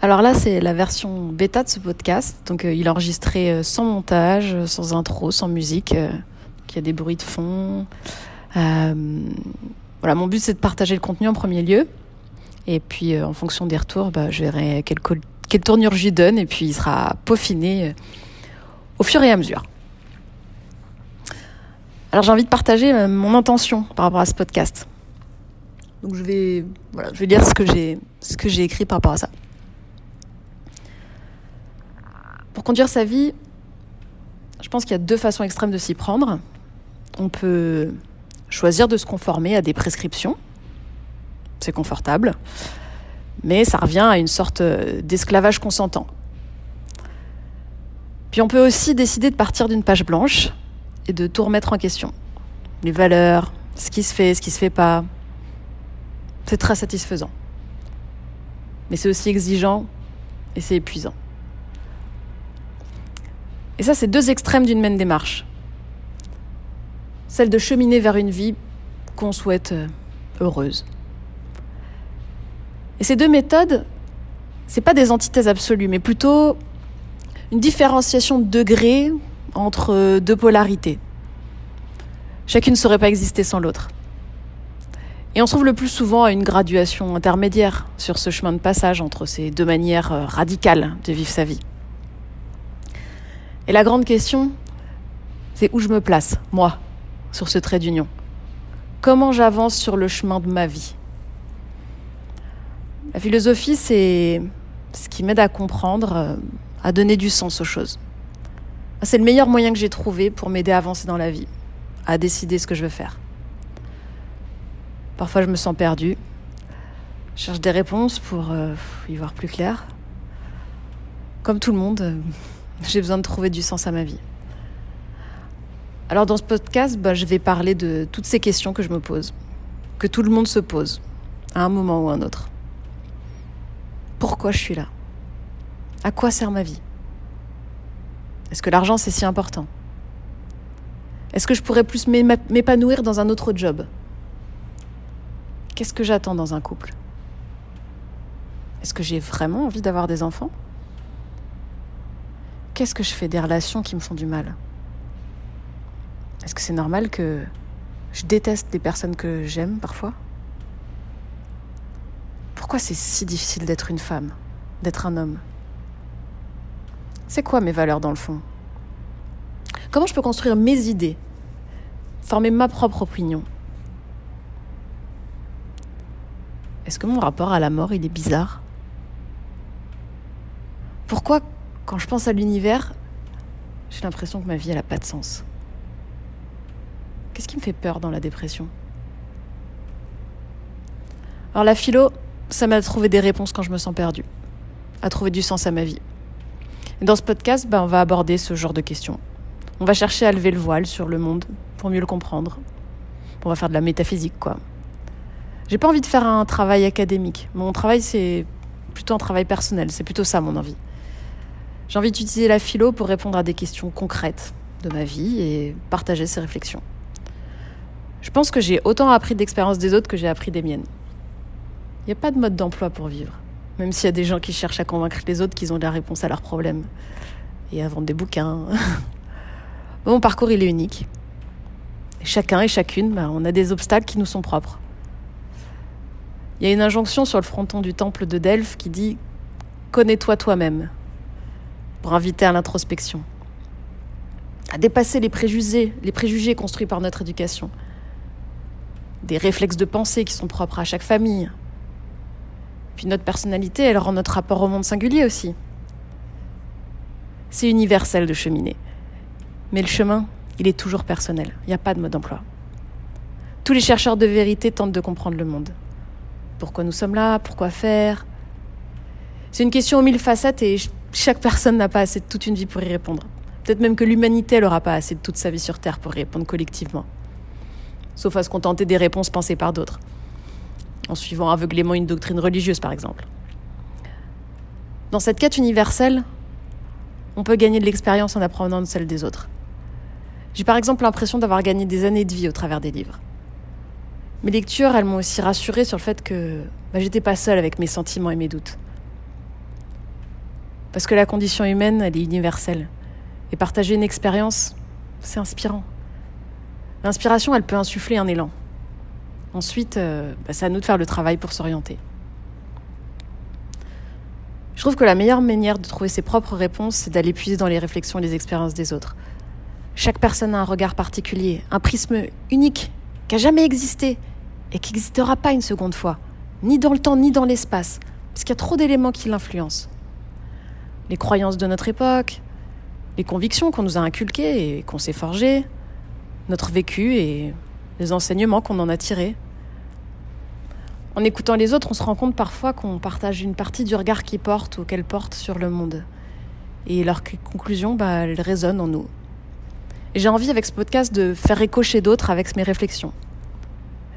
Alors là, c'est la version bêta de ce podcast. Donc, euh, il est enregistré euh, sans montage, euh, sans intro, sans musique. Il y a des bruits de fond. Voilà, mon but, c'est de partager le contenu en premier lieu. Et puis, en fonction des retours, bah, je verrai quelle, tournure je lui donne. Et puis, il sera peaufiné au fur et à mesure. Alors, j'ai envie de partager mon intention par rapport à ce podcast. Donc, je vais, voilà, lire ce que j'ai écrit par rapport à ça. Pour conduire sa vie, je pense qu'il y a deux façons extrêmes de s'y prendre. On peut choisir de se conformer à des prescriptions. C'est confortable. Mais ça revient à une sorte euh, d'esclavage consentant. Puis on peut aussi décider de partir d'une page blanche et de tout remettre en question. Les valeurs, ce qui se fait, ce qui se fait pas. C'est très satisfaisant. Mais c'est aussi exigeant et c'est épuisant. Et ça, c'est deux extrêmes d'une même démarche. Celle de cheminer vers une vie qu'on souhaite euh, heureuse. Et ces deux méthodes, c'est pas des antithèses absolues, mais plutôt une différenciation de degrés entre euh, deux polarités. Chacune ne saurait pas exister sans l'autre. Et on se trouve le plus souvent à une graduation intermédiaire sur ce chemin de passage entre ces deux manières euh, radicales de vivre sa vie. Et la grande question, c'est où je me place, moi, sur ce trait d'union? Comment j'avance sur le chemin de ma vie? La philosophie, c'est ce qui m'aide à comprendre, euh, à donner du sens aux choses. C'est le meilleur moyen que j'ai trouvé pour m'aider à avancer dans la vie, à décider ce que je veux faire. Parfois, je me sens perdue. Je cherche des réponses pour euh, y voir plus clair. Comme tout le monde, euh, j'ai besoin de trouver du sens à ma vie. Alors dans ce podcast, bah, je vais parler de toutes ces questions que je me pose, que tout le monde se pose, à un moment ou à un autre. Pourquoi je suis là? À quoi sert ma vie? Est-ce que l'argent c'est si important? Est-ce que je pourrais plus m'épanouir dans un autre job? Qu'est-ce que j'attends dans un couple? Est-ce que j'ai vraiment envie d'avoir des enfants? Qu'est-ce que je fais des relations qui me font du mal Est-ce que c'est normal que je déteste des personnes que j'aime parfois Pourquoi c'est si difficile d'être une femme, d'être un homme C'est quoi mes valeurs dans le fond Comment je peux construire mes idées Former ma propre opinion Est-ce que mon rapport à la mort, il est bizarre Pourquoi, quand je pense à l'univers, j'ai l'impression que ma vie, elle n'a pas de sens Qu'est-ce qui me fait peur dans la dépression? Alors la philo, ça m'a trouvé des réponses quand je me sens perdue, à trouver du sens à ma vie. Dans ce podcast, ben, on va aborder ce genre de questions. On va chercher à lever le voile sur le monde pour mieux le comprendre. On va faire de la métaphysique, quoi. J'ai pas envie de faire un travail académique. Mon travail, c'est plutôt un travail personnel. C'est plutôt ça mon envie. J'ai envie d'utiliser la philo pour répondre à des questions concrètes de ma vie et partager ces réflexions. Je pense que j'ai autant appris d'expériences des autres que j'ai appris des miennes. Il n'y a pas de mode d'emploi pour vivre, même s'il y a des gens qui cherchent à convaincre les autres qu'ils ont la réponse à leurs problèmes et à vendre des bouquins. Mon parcours, il est unique. Chacun et chacune, bah, on a des obstacles qui nous sont propres. Il y a une injonction sur le fronton du temple de Delphes qui dit Connais-toi toi-même, pour inviter à l'introspection, à dépasser les préjugés, les préjugés construits par notre éducation, des réflexes de pensée qui sont propres à chaque famille. Puis notre personnalité, elle rend notre rapport au monde singulier aussi. C'est universel de cheminer. Mais le chemin, il est toujours personnel. Il n'y a pas de mode d'emploi. Tous les chercheurs de vérité tentent de comprendre le monde. Pourquoi nous sommes là Pourquoi faire? C'est une question aux mille facettes et chaque personne n'a pas assez de toute une vie pour y répondre. Peut-être même que l'humanité n'aura pas assez de toute sa vie sur Terre pour y répondre collectivement. Sauf à se contenter des réponses pensées par d'autres. En suivant aveuglément une doctrine religieuse, par exemple. Dans cette quête universelle, on peut gagner de l'expérience en apprenant de celle des autres. J'ai par exemple l'impression d'avoir gagné des années de vie au travers des livres. Mes lectures, elles m'ont aussi rassurée sur le fait que bah, j'étais pas seule avec mes sentiments et mes doutes. Parce que la condition humaine, elle est universelle. Et partager une expérience, c'est inspirant. L'inspiration, elle peut insuffler un élan. Ensuite, euh, bah, c'est à nous de faire le travail pour s'orienter. Je trouve que la meilleure manière de trouver ses propres réponses, c'est d'aller puiser dans les réflexions et les expériences des autres. Chaque personne a un regard particulier, un prisme unique, qui n'a jamais existé et qui n'existera pas une seconde fois, ni dans le temps ni dans l'espace, parce qu'il y a trop d'éléments qui l'influencent. Les croyances de notre époque, les convictions qu'on nous a inculquées et qu'on s'est forgées, notre vécu et les enseignements qu'on en a tirés. En écoutant les autres, on se rend compte parfois qu'on partage une partie du regard qu'ils portent ou qu'elles portent sur le monde. Et leurs conclusions, bah, elles résonnent en nous. Et j'ai envie avec ce podcast de faire écho chez d'autres avec mes réflexions.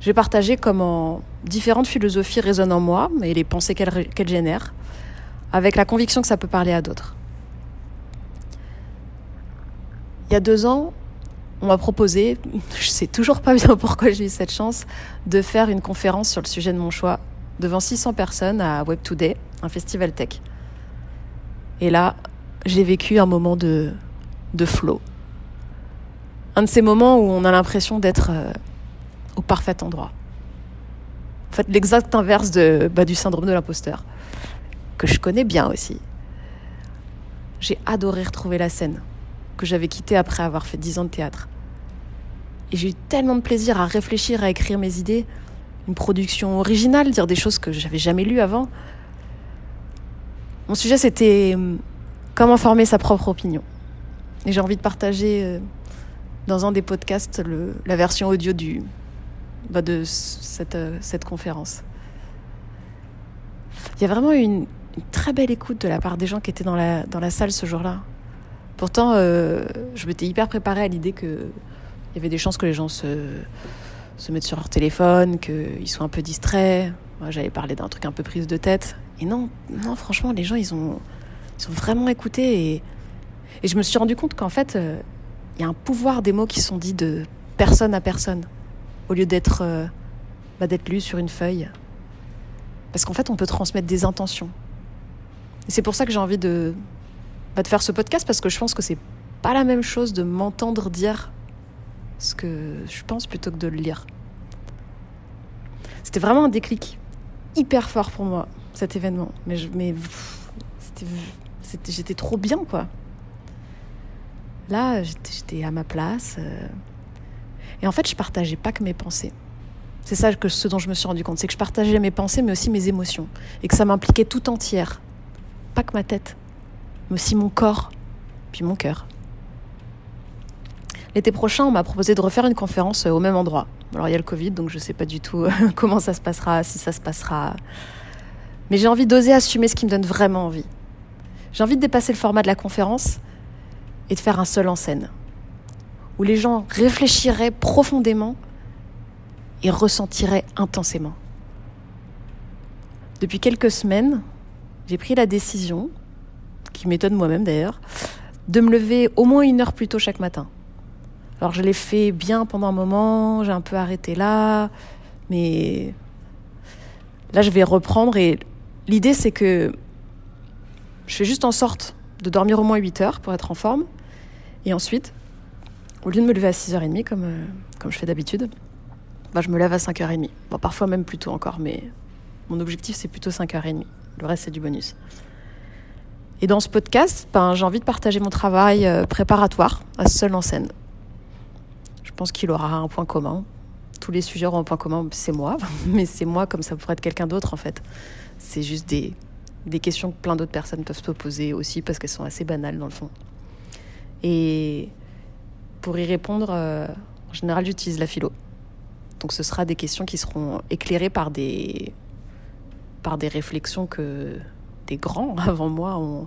Je vais partager comment différentes philosophies résonnent en moi et les pensées qu'elles génèrent, avec la conviction que ça peut parler à d'autres. Il y a deux ans, on m'a proposé, je sais toujours pas bien pourquoi j'ai eu cette chance, de faire une conférence sur le sujet de mon choix devant 600 personnes à Web Today, un festival tech. Et là, j'ai vécu un moment de, de flow. Un de ces moments où on a l'impression d'être euh, au parfait endroit. En fait, l'exact inverse de, bah, du syndrome de l'imposteur, que je connais bien aussi. J'ai adoré retrouver la scène que j'avais quittée après avoir fait 10 ans de théâtre. Et j'ai eu tellement de plaisir à réfléchir, à écrire mes idées, une production originale, dire des choses que j'avais jamais lues avant. Mon sujet, c'était hum, comment former sa propre opinion. Et j'ai envie de partager euh, dans un des podcasts la version audio bah de cette, euh, cette conférence. Il y a vraiment une, une, très belle écoute de la part des gens qui étaient dans la, dans la salle ce jour-là. Pourtant, euh, je m'étais hyper préparée à l'idée que il y avait des chances que les gens se, se mettent sur leur téléphone, qu'ils soient un peu distraits. Moi, j'avais parlé d'un truc un peu prise de tête. Et non, non, franchement, les gens, ils ont, ils ont vraiment écouté. Et, et je me suis rendu compte qu'en fait, euh, il y a un pouvoir des mots qui sont dits de personne à personne, au lieu d'être euh, bah, d'être lus sur une feuille. Parce qu'en fait, on peut transmettre des intentions. C'est pour ça que j'ai envie de, bah, de faire ce podcast, parce que je pense que c'est pas la même chose de m'entendre dire ce que je pense plutôt que de le lire. C'était vraiment un déclic hyper fort pour moi, cet événement. Mais, mais j'étais trop bien, quoi. Là, j'étais à ma place. Euh, et en fait, je partageais pas que mes pensées. C'est ça que ce dont je me suis rendu compte, c'est que je partageais mes pensées, mais aussi mes émotions, et que ça m'impliquait tout entière, pas que ma tête, mais aussi mon corps, puis mon cœur. L'été prochain, on m'a proposé de refaire une conférence euh, au même endroit. Alors il y a le Covid, donc je ne sais pas du tout euh, comment ça se passera, si ça se passera. Mais j'ai envie d'oser assumer ce qui me donne vraiment envie. J'ai envie de dépasser le format de la conférence et de faire un seul en scène, où les gens réfléchiraient profondément et ressentiraient intensément. Depuis quelques semaines, j'ai pris la décision, qui m'étonne moi-même d'ailleurs, de me lever au moins une heure plus tôt chaque matin. Alors je l'ai fait bien pendant un moment, j'ai un peu arrêté là, mais là je vais reprendre et l'idée c'est que je fais juste en sorte de dormir au moins 8 heures pour être en forme. Et ensuite, au lieu de me lever à 6h30 comme, euh, comme je fais d'habitude, bah, je me lève à 5h30. Bon, parfois même plus tôt encore, mais mon objectif c'est plutôt 5h30. Le reste c'est du bonus. Et dans ce podcast, ben, j'ai envie de partager mon travail euh, préparatoire à seul en scène. Je pense qu'il aura un point commun. Tous les sujets auront un point commun, c'est moi, mais c'est moi comme ça pourrait être quelqu'un d'autre en fait. C'est juste des, questions que plein d'autres personnes peuvent se poser aussi parce qu'elles sont assez banales dans le fond. Et pour y répondre, euh, en général, j'utilise la philo. Donc ce sera des questions qui seront éclairées par des, par des réflexions que des grands avant moi ont,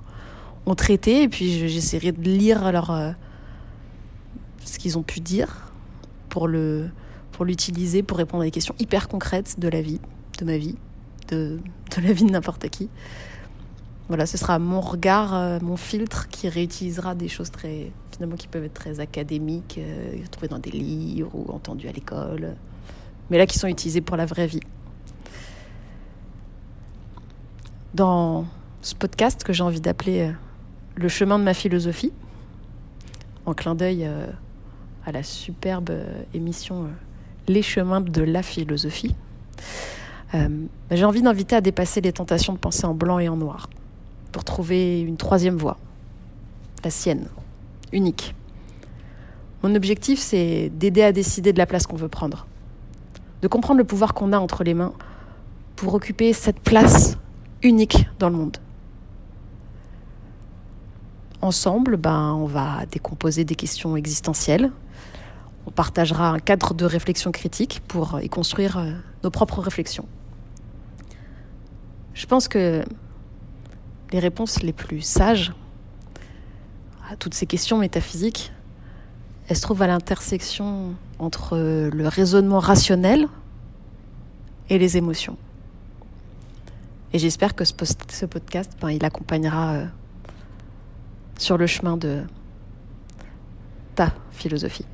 ont traitées. Et puis j'essaierai de lire leur, euh, ce qu'ils ont pu dire pour le pour l'utiliser pour répondre à des questions hyper concrètes de la vie, de ma vie, de, de la vie de n'importe qui. Voilà, ce sera mon regard, euh, mon filtre qui réutilisera des choses très finalement qui peuvent être très académiques, euh, trouvées dans des livres ou entendues à l'école, mais là qui sont utilisées pour la vraie vie. Dans ce podcast que j'ai envie d'appeler euh, Le chemin de ma philosophie, en clin d'œil euh, à la superbe euh, émission Les chemins de la philosophie. J'ai envie d'inviter à dépasser les tentations de penser en blanc et en noir pour trouver une troisième voie, la sienne, unique. Mon objectif, c'est d'aider à décider de la place qu'on veut prendre, de comprendre le pouvoir qu'on a entre les mains pour occuper cette place unique dans le monde. Ensemble, ben, on va décomposer des questions existentielles. On partagera un cadre de réflexion critique pour y construire euh, nos propres réflexions. Je pense que les réponses les plus sages à toutes ces questions métaphysiques, elles se trouvent à l'intersection entre le raisonnement rationnel et les émotions. Et j'espère que ce, podcast, ben, il accompagnera euh, sur le chemin de ta philosophie.